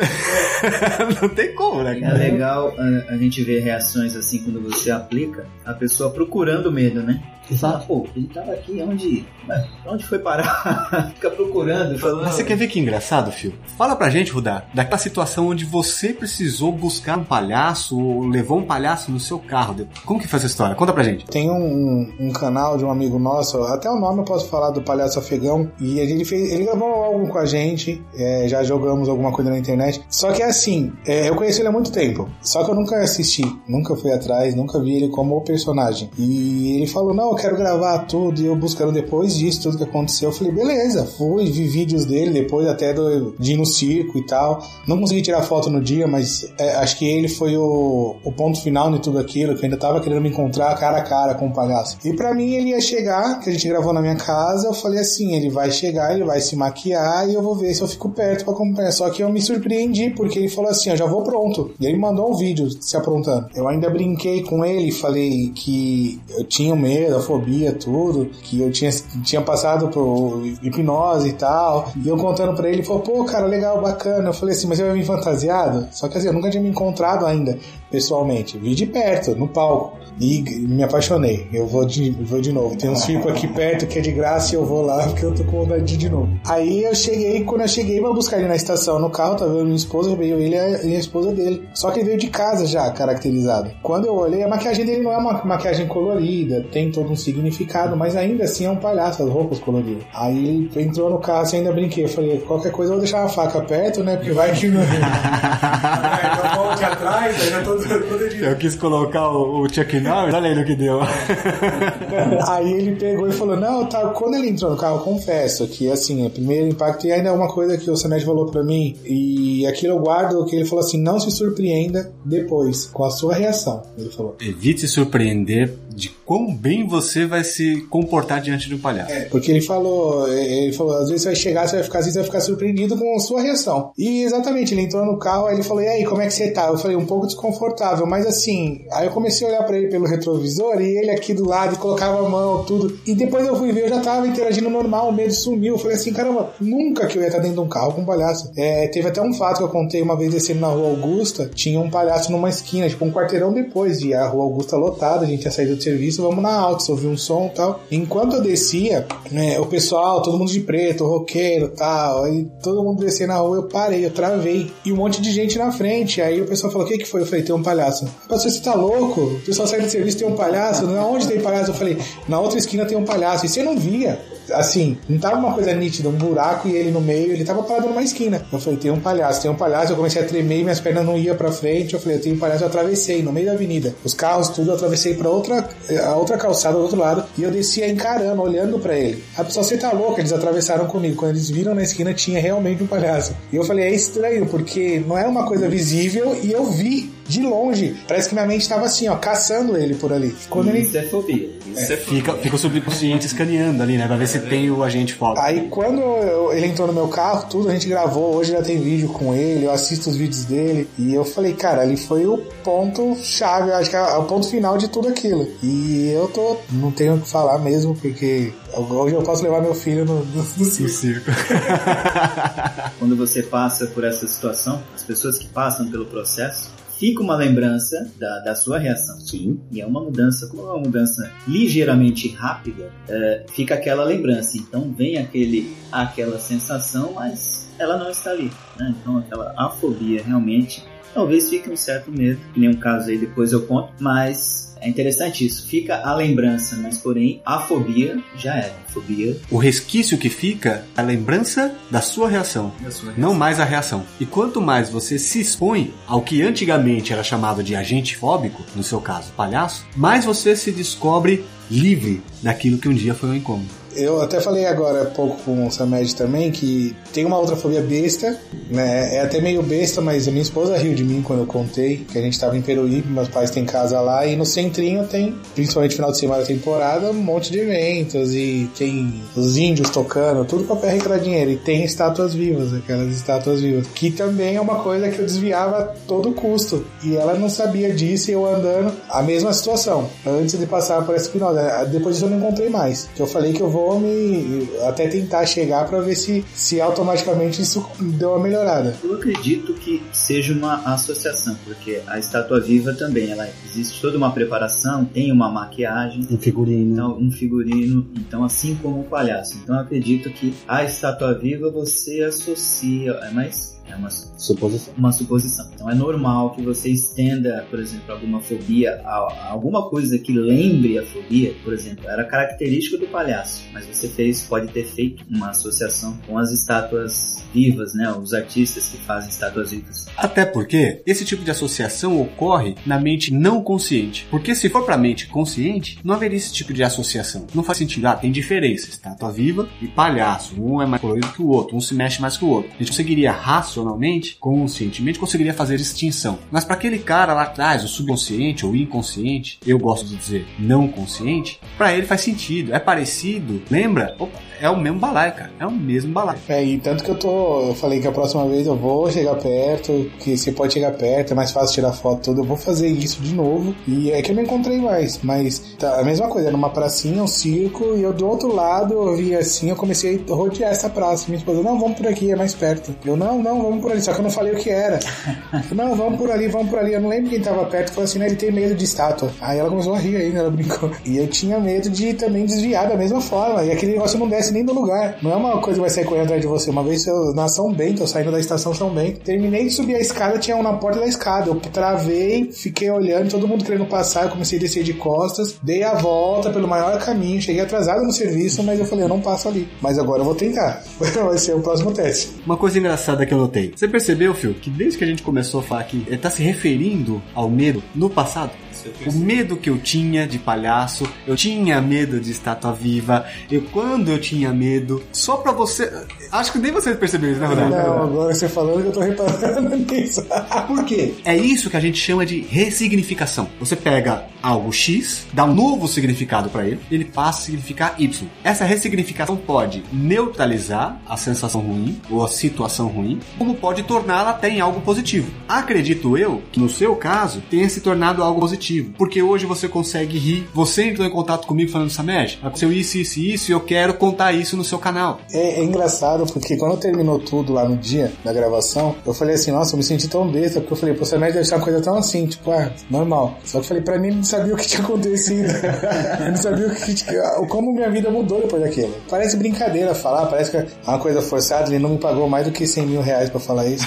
não tem como, né? É legal a, a gente ver reações assim quando você aplica, a pessoa procurando o medo, né? Você fala, pô, ele tava aqui, onde, mas onde foi parar? Fica procurando, falando. Mas você quer ver que engraçado, Fio? Fala pra gente, Rudá, daquela situação onde você precisou buscar um palhaço ou levou um palhaço no seu carro. Como que foi essa história? Conta pra gente. Tem um, um canal de um amigo nosso, até o nome eu posso falar do Palhaço Afegão, e ele fez, ele gravou algo com a gente, é, já jogamos alguma coisa na internet. Só que é assim, é, eu conheci ele há muito tempo, só que eu nunca assisti, nunca fui atrás, nunca vi ele como o personagem. E ele falou: Não, eu quero gravar tudo, e eu buscando depois disso, tudo que aconteceu. Eu falei: Beleza, fui, vi vídeos dele, depois até do, de ir no circo e tal. Não consegui tirar foto no dia, mas é, acho que ele foi o, o ponto final de tudo aquilo, que eu ainda tava querendo me encontrar cara a cara com o palhaço. E pra mim ele ia chegar, que a gente gravou na minha casa, eu falei assim, ele vai chegar, ele vai se maquiar e eu vou ver se eu fico perto pra acompanhar. Só que eu me surpreendi, porque ele falou assim, eu já vou pronto. E ele mandou um vídeo se aprontando. Eu ainda brinquei com ele, falei que eu tinha medo, fobia, tudo, que eu tinha, tinha passado por hipnose e tal. E eu contando pra ele, ele falou, pô, cara, legal, bacana. Eu falei assim, mas eu ia vir fantasiado? Só que assim, eu nunca tinha me encontrado ainda, pessoalmente. Vi de perto, no palco. E me apaixonei. Eu vou de, vou de novo. Tem um circo aqui perto que é de graça e eu vou lá porque eu tô com vontade de de novo. Aí eu cheguei, quando eu cheguei, vou buscar ele na estação no carro, tava vendo minha esposa, veio ele e a esposa dele. Só que ele veio de casa já, caracterizado. Quando eu olhei, a maquiagem dele não é uma maquiagem colorida, tem todo um significado, mas ainda assim é um palhaço, as roupas coloridas. Aí ele entrou no carro, assim, ainda brinquei. Eu falei, qualquer coisa eu vou deixar a faca perto, né? Porque vai que. não... então volte atrás, aí já tô Eu quis colocar o, o Chuck Norris, olha aí no que deu. Aí ele pegou e falou: Não, tá. Quando ele entrou no carro, eu confesso que, assim, o primeiro impacto, e ainda é uma coisa que o Sanete falou pra mim, e aquilo eu guardo, que ele falou assim: Não se surpreenda depois com a sua reação. Ele falou. Evite se surpreender de quão bem você vai se comportar diante de um palhaço. É, porque ele falou, ele falou, às vezes você vai chegar, você vai ficar, você vai ficar surpreendido com a sua reação. E exatamente, ele entrou no carro, aí ele falou, e aí, como é que você tá? Eu falei, um pouco desconfortável, mas assim, aí eu comecei a olhar pra ele pelo retrovisor e ele aqui do lado e colocava a mão, tudo. E depois eu fui ver, eu já tava interagindo normal, o medo sumiu. Eu falei assim, caramba, nunca que eu ia estar dentro de um carro com um palhaço. É, teve até um fato que eu contei uma vez descendo na rua Augusta, tinha um palhaço numa esquina, tipo um quarteirão depois de a rua Augusta lotada, a gente ia sair do serviço, vamos na alta, ouvir um som tal. Enquanto eu descia, né, o pessoal, todo mundo de preto, roqueiro tal, aí todo mundo descia na rua, eu parei, eu travei. E um monte de gente na frente. Aí o pessoal falou: O que, que foi? Eu falei: Tem um palhaço. Pastor, você tá louco? O pessoal sai do serviço tem um palhaço. Onde tem palhaço? Eu falei: Na outra esquina tem um palhaço. E você não via assim, não tava uma coisa nítida, um buraco e ele no meio, ele tava parado numa esquina. Eu falei, tem um palhaço, tem um palhaço, eu comecei a tremer minhas pernas não iam pra frente. Eu falei, eu tenho um palhaço, eu atravessei no meio da avenida. Os carros, tudo, eu atravessei pra outra, a outra calçada do outro lado e eu descia encarando, olhando pra ele. A pessoa, você tá louca, eles atravessaram comigo. Quando eles viram na esquina, tinha realmente um palhaço. E eu falei, é estranho, porque não é uma coisa visível e eu vi de longe. Parece que minha mente estava assim, ó, caçando ele por ali. Quando ele... Isso é fobia. Isso é, fica, fica o subconsciente escaneando ali, né? Pra ver se tem o agente foda. Aí quando eu, ele entrou no meu carro, tudo a gente gravou. Hoje já tem vídeo com ele, eu assisto os vídeos dele. E eu falei, cara, ali foi o ponto chave, acho que é o ponto final de tudo aquilo. E eu tô. Não tenho o que falar mesmo, porque hoje eu posso levar meu filho no, no, no circo. Quando você passa por essa situação, as pessoas que passam pelo processo, fica uma lembrança da, da sua reação. Sim. E é uma mudança, como é uma mudança ligeiramente rápida, é, fica aquela lembrança. Então vem aquele, aquela sensação, mas ela não está ali. Né? Então aquela afobia realmente, talvez fique um certo medo. Nenhum caso aí depois eu conto, mas é interessante isso. Fica a lembrança, mas porém a fobia já era. A fobia. O resquício que fica é a lembrança da sua reação, Da sua reação. não mais a reação. E quanto mais você se expõe ao que antigamente era chamado de agente fóbico, no seu caso, palhaço, mais você se descobre livre daquilo que um dia foi um incômodo. Eu até falei agora há pouco com o Samed também que tem uma outra fobia besta, né? É até meio besta, mas a minha esposa riu de mim quando eu contei que a gente tava em Peruíbe, meus pais têm casa lá e no centrinho tem, principalmente final de semana da temporada, um monte de eventos e tem os índios tocando, tudo pra perrecar dinheiro. E tem estátuas vivas, aquelas estátuas vivas, que também é uma coisa que eu desviava a todo custo. E ela não sabia disso e eu andando, a mesma situação, antes de passar por essa final. Depois disso eu não encontrei mais. Que eu falei que eu vou me até tentar chegar pra ver se, se automaticamente isso deu uma melhorada. Eu acredito que seja uma associação, porque a estátua viva também, ela existe toda uma preparação, tem uma maquiagem, Um figurino. então, um figurino, então assim como o palhaço. Então eu acredito que a estátua viva você associa, é mais é uma, Suposição. uma suposição. Então é normal que você estenda, por exemplo, alguma fobia, a, a alguma coisa que lembre a fobia, por exemplo, era característico do palhaço, mas você fez, pode ter feito uma associação com as estátuas vivas, né? Os artistas que fazem estátuas vivas. Até porque esse tipo de associação ocorre na mente não consciente. Porque se for pra mente consciente, não haveria esse tipo de associação. Não faz sentido. Ah, tem diferença. Estátua viva e palhaço. Um é mais colorido que o outro. Um se mexe mais que o outro. A gente conseguiria racionalmente, conscientemente, conseguiria fazer extinção. Mas para aquele cara lá atrás, o subconsciente ou inconsciente, eu gosto de dizer não consciente, para ele faz sentido. É parecido. Lembra? Opa, é o mesmo balaio, cara. É o mesmo balaio. É, e tanto que eu tô. Eu falei que a próxima vez eu vou chegar perto, que você pode chegar perto, é mais fácil tirar foto tudo. Eu vou fazer isso de novo. E é que eu não encontrei mais. Mas tá, a mesma coisa, era uma pracinha, um circo, e eu do outro lado eu vi assim, eu comecei a rodear essa praça. Minha esposa, não, vamos por aqui, é mais perto. Eu, não, não, vamos por ali. Só que eu não falei o que era. não, vamos por ali, vamos por ali. Eu não lembro quem tava perto, falou assim, né, ele tem medo de estátua. Aí ela começou a rir ainda, ela brincou. E eu tinha medo de também desviar da mesma forma. E aquele negócio não desce nem do lugar. Não é uma coisa que vai sair correndo atrás de você. Uma vez eu, na São Bento, eu saindo da estação São Bento, terminei de subir a escada, tinha um na porta da escada. Eu travei, fiquei olhando, todo mundo querendo passar, eu comecei a descer de costas, dei a volta pelo maior caminho, cheguei atrasado no serviço, mas eu falei, eu não passo ali. Mas agora eu vou tentar. vai ser o próximo teste. Uma coisa engraçada que eu Você percebeu, Phil, que desde que a gente começou a falar aqui, ele tá se referindo ao medo no passado? O medo que eu tinha de palhaço, eu tinha medo de estátua viva, eu quando eu tinha medo, só pra você. Acho que nem vocês perceberam isso, né, Rodrigo? Não, agora você falando que eu tô reparando nisso. Por quê? É isso que a gente chama de ressignificação. Você pega algo X, dá um novo significado pra ele, ele passa a significar Y. Essa ressignificação pode neutralizar a sensação ruim ou a situação ruim, como pode torná-la até em algo positivo. Acredito eu que no seu caso tenha se tornado algo positivo, porque hoje você consegue rir. Você entrou em contato comigo falando, Samed, aconteceu isso, isso e isso, e eu quero contar isso no seu canal. É, é engraçado porque quando terminou tudo lá no dia da gravação, eu falei assim, nossa, eu me senti tão besta, porque eu falei, pô, Samed deve ser uma coisa tão assim, tipo, ah, normal. Só que eu falei, pra mim, não sabia o que tinha acontecido. eu não sabia o que tinha, como minha vida mudou depois daquilo. Parece brincadeira falar, parece que é uma coisa forçada, ele não me pagou mais do que 100 mil reais pra falar isso.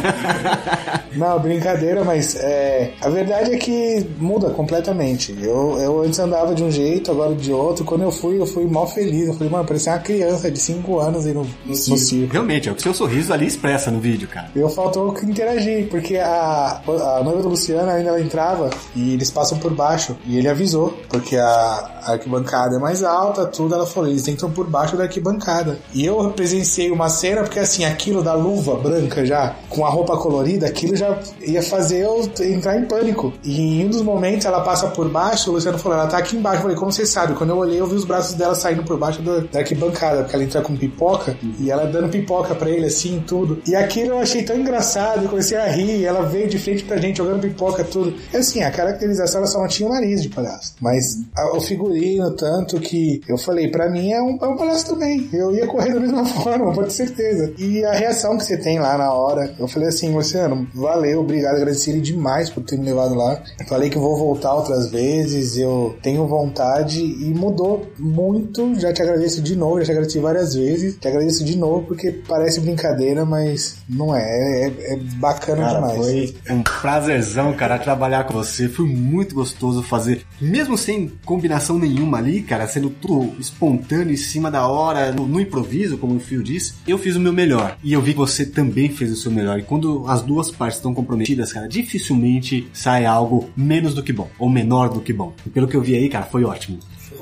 não, brincadeira, mas é, a verdade é que muda completamente. Eu, eu antes andava de um jeito, agora de outro. Quando eu fui, eu fui mal feliz. Eu falei, mano, parecia uma criança de 5 anos aí no, no, circo. Realmente, é o que seu sorriso ali expressa no vídeo, cara. Eu faltou interagir, porque a, a noiva do Luciano ainda ela entrava e eles passam por baixo. E ele avisou, porque a, a arquibancada é mais alta, tudo. Ela falou, eles entram por baixo da arquibancada. E eu presenciei uma cena, porque assim, aquilo da luva branca já, com a roupa colorida, aquilo já ia fazer eu entrar em pânico. E em um dos momentos ela passa por baixo, o Luciano falou, ela tá aqui embaixo. Eu falei, como você sabe? Quando eu olhei, eu vi os braços dela saindo por baixo do, da arquibancada, porque ela entra com pipoca, e ela dando pipoca pra ele, assim, tudo. E aquilo eu achei tão engraçado, eu comecei a rir, ela veio de frente pra gente, jogando pipoca, tudo. E assim, a caracterização, ela só não tinha o nariz de palhaço. Mas a, o figurino, tanto que eu falei, pra mim é um, é um palhaço também. Eu ia correr da mesma forma, pode ter certeza. E a reação que você tem lá na hora, eu falei assim, Luciano, valeu, obrigado, agradeci ele demais por ter me levado lá. Falei que vou voltar outras vezes, eu tenho vontade e mudou muito. Já te agradeço de novo, já te agradeci várias vezes. Te agradeço de novo porque parece brincadeira, mas não é. É, é bacana Cara, demais. foi um prazerzão, cara, trabalhar com você. Foi muito gostoso fazer, mesmo sem combinação nenhuma ali, cara, sendo tudo espontâneo, em cima da hora, no, no improviso, como o Fio disse. Eu fiz o meu melhor. E eu vi que você também fez o seu melhor. E quando as duas partes estão comprometidas, cara, dificilmente sai algo menos do que bom, ou menor do que bom. E pelo que eu vi aí, cara, foi ótimo.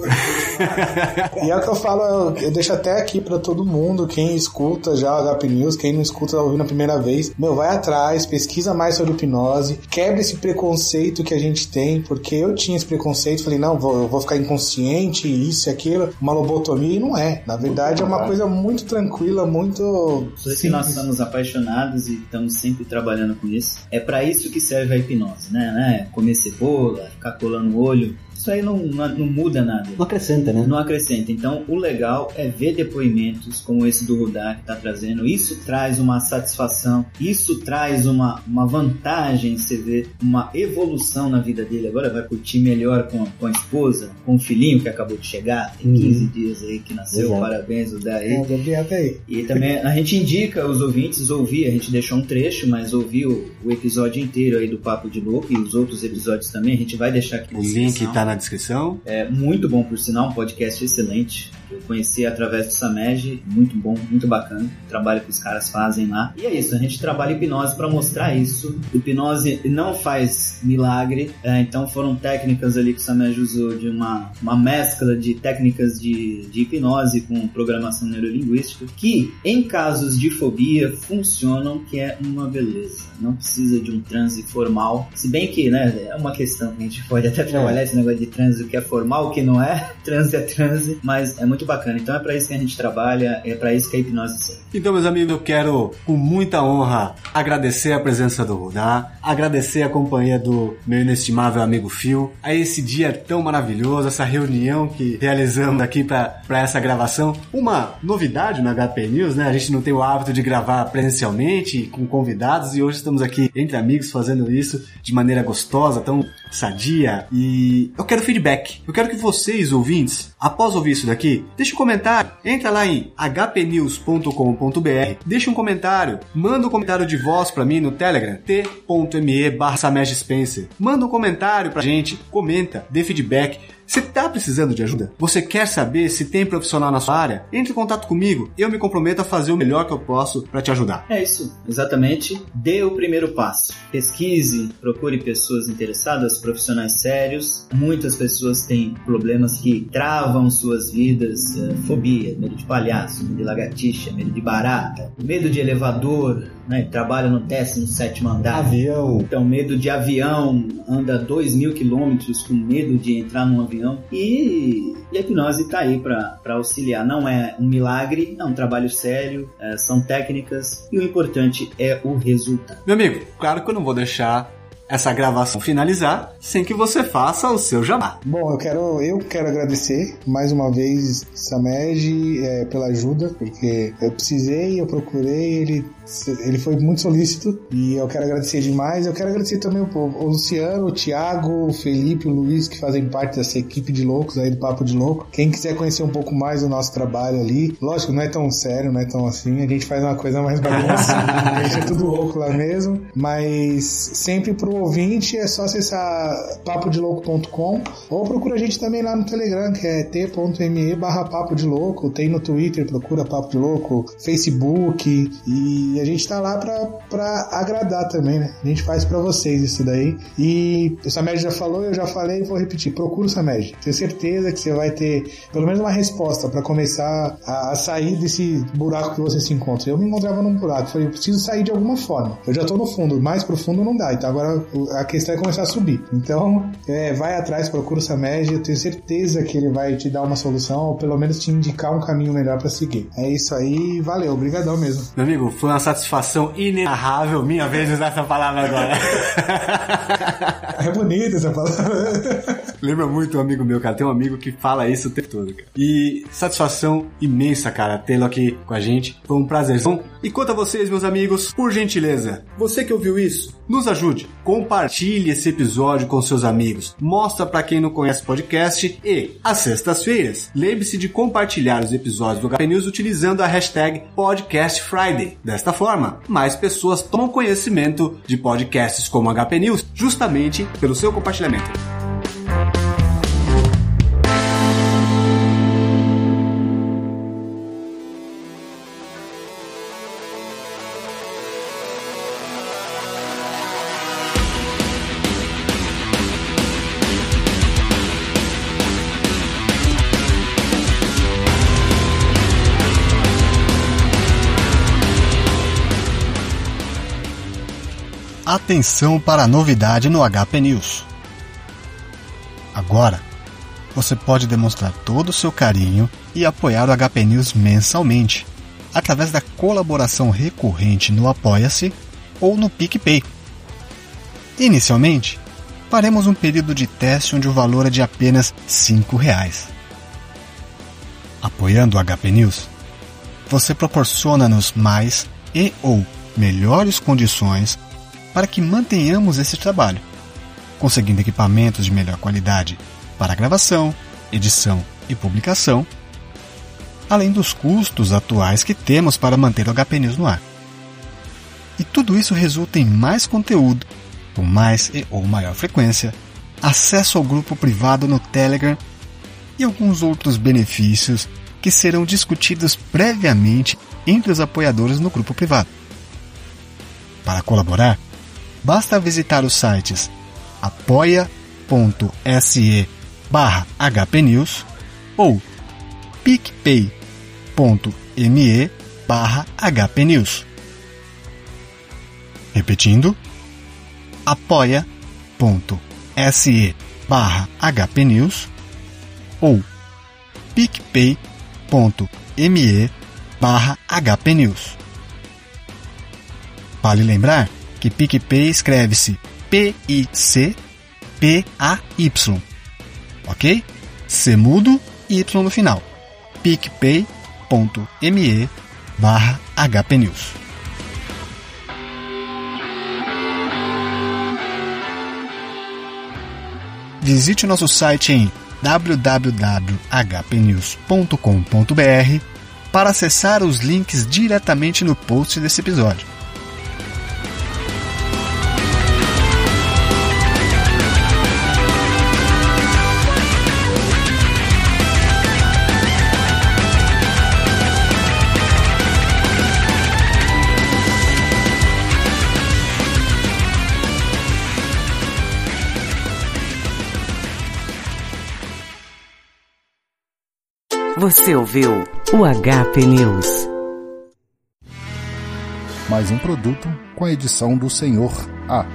E é o que eu falo, eu, eu deixo até aqui pra todo mundo, quem escuta já o HP News, quem não escuta tá ouvindo a primeira vez, meu, vai atrás, pesquisa mais sobre hipnose, quebra esse preconceito que a gente tem, porque eu tinha esse preconceito, falei, não, vou, eu vou ficar inconsciente, isso e aquilo, uma lobotomia, e não é. Na verdade, é uma coisa muito tranquila, muito. Por isso que nós somos apaixonados e estamos sempre trabalhando com isso. É pra isso que serve a hipnose, né? né? Comer cebola, ficar colando o olho. Isso aí não, não, muda nada. Não acrescenta, né? Não acrescenta. Então, o legal é ver depoimentos como esse do Rudá que está trazendo. Isso traz uma satisfação, isso traz uma, uma vantagem, você vê uma evolução na vida dele. Agora vai curtir melhor com, com a esposa, com o filhinho que acabou de chegar, tem 15 dias aí que nasceu. Exato. Parabéns, Rudá aí. É, ir até aí. E também a gente indica os ouvintes ouvir, a gente deixou um trecho, mas ouvir o, o episódio inteiro aí do Papo de Louco e os outros episódios também, a gente vai deixar aqui O link descrição. tá na descrição. É muito bom, por sinal, um podcast excelente. Eu conheci através do Samej, muito bom, muito bacana. O trabalho que os caras fazem lá. E é isso, a gente trabalha hipnose para mostrar isso. Hipnose não faz milagre, é, então foram técnicas ali que o Samej usou de uma, uma mescla de técnicas de, de hipnose com programação neurolinguística que, em casos de fobia, funcionam, que é uma beleza. Não precisa de um transe formal. Se bem que, né, é uma questão que a gente pode até trabalhar esse negócio de transe, o que é formal, o que não é. Transe é transe, mas é muito bacana. Então é para isso que a gente trabalha, é para isso que a hipnose serve. Então, meus amigos, eu quero, com muita honra, agradecer a presença do Rudá, agradecer a companhia do meu inestimável amigo Phil, a esse dia tão maravilhoso, essa reunião que realizamos aqui para essa gravação. Uma novidade no HP News, né? A gente não tem o hábito de gravar presencialmente, com convidados, e hoje estamos aqui entre amigos fazendo isso de maneira gostosa, tão sadia. E eu quero feedback. Eu quero que vocês, ouvintes, após ouvir isso daqui, deixe um comentário. Entra lá em hpnews.com.br, deixa um comentário, manda um comentário de voz pra mim no Telegram, t.me barra. Manda um comentário pra gente, comenta, dê feedback. Você está precisando de ajuda? Você quer saber se tem profissional na sua área? Entre em contato comigo. Eu me comprometo a fazer o melhor que eu posso para te ajudar. É isso, exatamente. Dê o primeiro passo. Pesquise, procure pessoas interessadas, profissionais sérios. Muitas pessoas têm problemas que travam suas vidas, eh, fobia, medo de palhaço, medo de lagartixa, medo de barata, medo de elevador, né? Trabalha no 17 andar. Avião. Então, medo de avião, anda 2 mil quilômetros com medo de entrar num avião. E, e a hipnose está aí para auxiliar. Não é um milagre, é um trabalho sério, é, são técnicas e o importante é o resultado. Meu amigo, claro que eu não vou deixar essa gravação finalizar sem que você faça o seu jabá. Bom, eu quero, eu quero agradecer mais uma vez Samed é, pela ajuda, porque eu precisei, eu procurei, ele ele foi muito solícito e eu quero agradecer demais. Eu quero agradecer também o, o Luciano, o Thiago, o Felipe, o Luiz, que fazem parte dessa equipe de loucos aí do Papo de Louco. Quem quiser conhecer um pouco mais do nosso trabalho ali, lógico, não é tão sério, não é tão assim. A gente faz uma coisa mais bagunça, a gente é tudo louco lá mesmo. Mas sempre pro ouvinte é só acessar papodelouco.com ou procura a gente também lá no Telegram, que é t.me barra papo de louco. Tem no Twitter, procura Papo de Louco, Facebook e a gente tá lá pra, pra agradar também, né? A gente faz pra vocês isso daí. E o Samed já falou, eu já falei vou repetir. Procura o Samed. Tenho certeza que você vai ter pelo menos uma resposta para começar a, a, sair desse buraco que você se encontra. Eu me encontrava num buraco. Falei, eu preciso sair de alguma forma. Eu já tô no fundo. Mais profundo não dá. Então agora a questão é começar a subir. Então, é, vai atrás, procura o Samed. Eu tenho certeza que ele vai te dar uma solução ou pelo menos te indicar um caminho melhor para seguir. É isso aí. Valeu. Obrigadão mesmo. Meu amigo, foi uma satisfação inenarrável. Minha vez de usar essa palavra agora. é bonita essa palavra. Lembra muito um amigo meu, cara. Tem um amigo que fala isso o tempo todo, cara. E satisfação imensa, cara, tê-lo aqui com a gente. Foi um prazerzão. E quanto a vocês, meus amigos, por gentileza, você que ouviu isso, nos ajude. Compartilhe esse episódio com seus amigos. Mostra para quem não conhece o podcast e, às sextas-feiras, lembre-se de compartilhar os episódios do HP News utilizando a hashtag Podcast Friday. Desta forma, mais pessoas tomam conhecimento de podcasts como HP News justamente pelo seu compartilhamento. Atenção para a novidade no HP News. Agora, você pode demonstrar todo o seu carinho e apoiar o HP News mensalmente, através da colaboração recorrente no Apoia-se ou no PicPay. Inicialmente, faremos um período de teste onde o valor é de apenas R$ reais. Apoiando o HP News, você proporciona-nos mais e ou melhores condições para que mantenhamos esse trabalho, conseguindo equipamentos de melhor qualidade para gravação, edição e publicação, além dos custos atuais que temos para manter o HP News no ar. E tudo isso resulta em mais conteúdo, com mais e ou maior frequência, acesso ao grupo privado no Telegram e alguns outros benefícios que serão discutidos previamente entre os apoiadores no grupo privado. Para colaborar, basta visitar os sites apoia.se barra hpnews ou picpay.me barra hpnews. Repetindo, apoia.se barra hpnews ou picpay.me barra hpnews. Vale lembrar que PicPay escreve-se P-I-C-P-A-Y. Ok? C mudo e Y no final. picpay.me barra hpnews. visite o nosso site em www.hpnews.com.br para acessar os links diretamente no post desse episódio. Você ouviu o HP News. Mais um produto com a edição do Senhor A.